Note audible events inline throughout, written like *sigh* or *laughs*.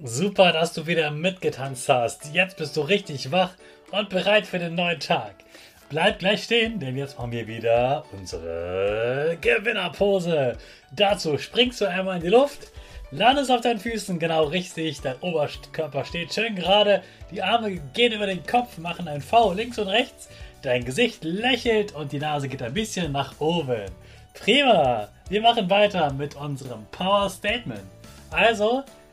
Super, dass du wieder mitgetanzt hast. Jetzt bist du richtig wach und bereit für den neuen Tag. Bleib gleich stehen, denn jetzt machen wir wieder unsere Gewinnerpose. Dazu springst du einmal in die Luft, landest auf deinen Füßen genau richtig, dein Oberkörper steht schön gerade, die Arme gehen über den Kopf, machen ein V links und rechts, dein Gesicht lächelt und die Nase geht ein bisschen nach oben. Prima! Wir machen weiter mit unserem Power Statement. Also,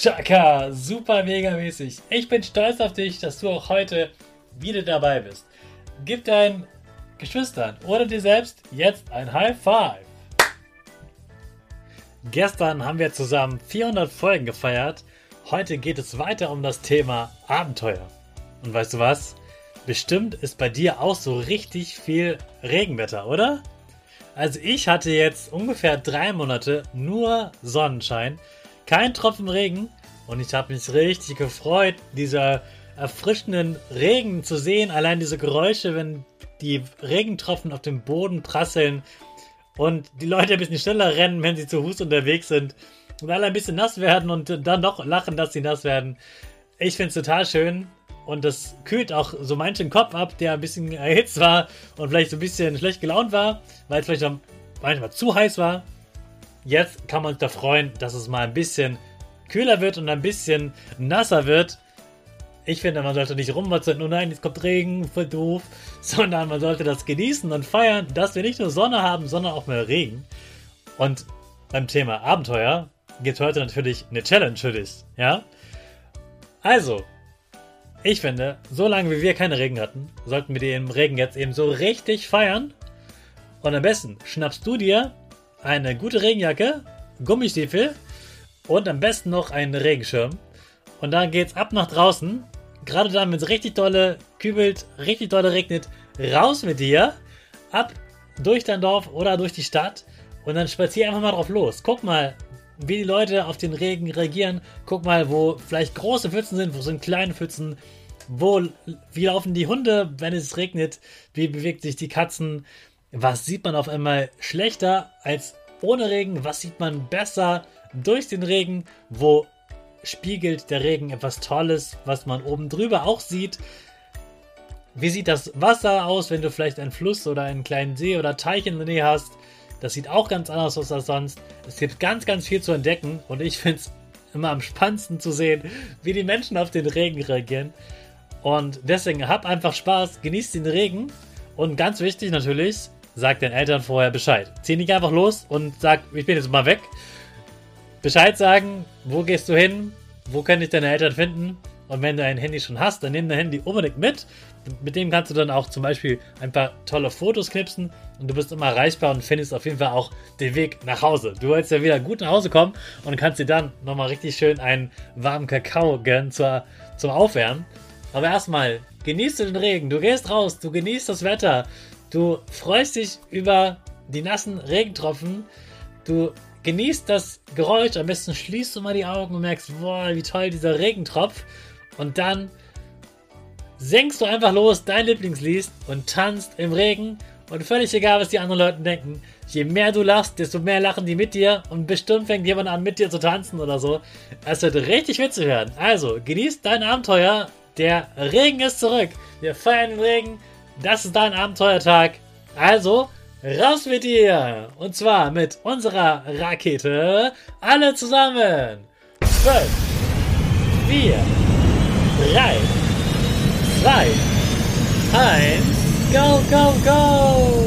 Chaka, super mega mäßig. Ich bin stolz auf dich, dass du auch heute wieder dabei bist. Gib deinen Geschwistern oder dir selbst jetzt ein High Five. Gestern haben wir zusammen 400 Folgen gefeiert. Heute geht es weiter um das Thema Abenteuer. Und weißt du was? Bestimmt ist bei dir auch so richtig viel Regenwetter, oder? Also ich hatte jetzt ungefähr drei Monate nur Sonnenschein kein Tropfen Regen und ich habe mich richtig gefreut, dieser erfrischenden Regen zu sehen. Allein diese Geräusche, wenn die Regentropfen auf dem Boden prasseln und die Leute ein bisschen schneller rennen, wenn sie zu Fuß unterwegs sind und alle ein bisschen nass werden und dann noch lachen, dass sie nass werden. Ich finde es total schön und das kühlt auch so manchen Kopf ab, der ein bisschen erhitzt war und vielleicht so ein bisschen schlecht gelaunt war, weil es vielleicht manchmal zu heiß war. Jetzt kann man sich da freuen, dass es mal ein bisschen kühler wird und ein bisschen nasser wird. Ich finde, man sollte nicht rummotzen, oh nein, jetzt kommt Regen, voll doof, *laughs* sondern man sollte das genießen und feiern, dass wir nicht nur Sonne haben, sondern auch mehr Regen. Und beim Thema Abenteuer gibt heute natürlich eine Challenge für dich, ja? Also, ich finde, solange wie wir keine Regen hatten, sollten wir den Regen jetzt eben so richtig feiern. Und am besten schnappst du dir eine gute Regenjacke, Gummistiefel und am besten noch einen Regenschirm. Und dann geht's ab nach draußen. Gerade dann, wenn es richtig dolle kübelt, richtig dolle regnet, raus mit dir, ab durch dein Dorf oder durch die Stadt und dann spazier einfach mal drauf los. Guck mal, wie die Leute auf den Regen reagieren. Guck mal, wo vielleicht große Pfützen sind, wo sind kleine Pfützen. Wo, wie laufen die Hunde, wenn es regnet? Wie bewegt sich die Katzen? Was sieht man auf einmal schlechter als ohne Regen? Was sieht man besser durch den Regen? Wo spiegelt der Regen etwas Tolles, was man oben drüber auch sieht? Wie sieht das Wasser aus, wenn du vielleicht einen Fluss oder einen kleinen See oder Teich in der Nähe hast? Das sieht auch ganz anders aus als sonst. Es gibt ganz, ganz viel zu entdecken und ich finde es immer am spannendsten zu sehen, wie die Menschen auf den Regen reagieren. Und deswegen hab einfach Spaß, genieß den Regen und ganz wichtig natürlich, sag deinen Eltern vorher Bescheid. Zieh nicht einfach los und sag, ich bin jetzt mal weg. Bescheid sagen, wo gehst du hin, wo kann ich deine Eltern finden. Und wenn du ein Handy schon hast, dann nimm dein Handy unbedingt mit. Mit dem kannst du dann auch zum Beispiel ein paar tolle Fotos knipsen und du bist immer erreichbar und findest auf jeden Fall auch den Weg nach Hause. Du willst ja wieder gut nach Hause kommen und kannst dir dann nochmal richtig schön einen warmen Kakao gönnen zur, zum Aufwärmen. Aber erstmal, genießt du den Regen. Du gehst raus, du genießt das Wetter. Du freust dich über die nassen Regentropfen. Du genießt das Geräusch. Am besten schließt du mal die Augen und merkst, boah, wie toll dieser Regentropf. Und dann senkst du einfach los dein Lieblingslied und tanzt im Regen. Und völlig egal, was die anderen Leute denken. Je mehr du lachst, desto mehr lachen die mit dir. Und bestimmt fängt jemand an, mit dir zu tanzen oder so. Es wird richtig witzig werden. Also, genießt dein Abenteuer. Der Regen ist zurück. Wir feiern den Regen. Das ist dein Abenteuertag. Also, raus mit dir. Und zwar mit unserer Rakete. Alle zusammen. 5, 4, 3, 2, 1. Go, go, go!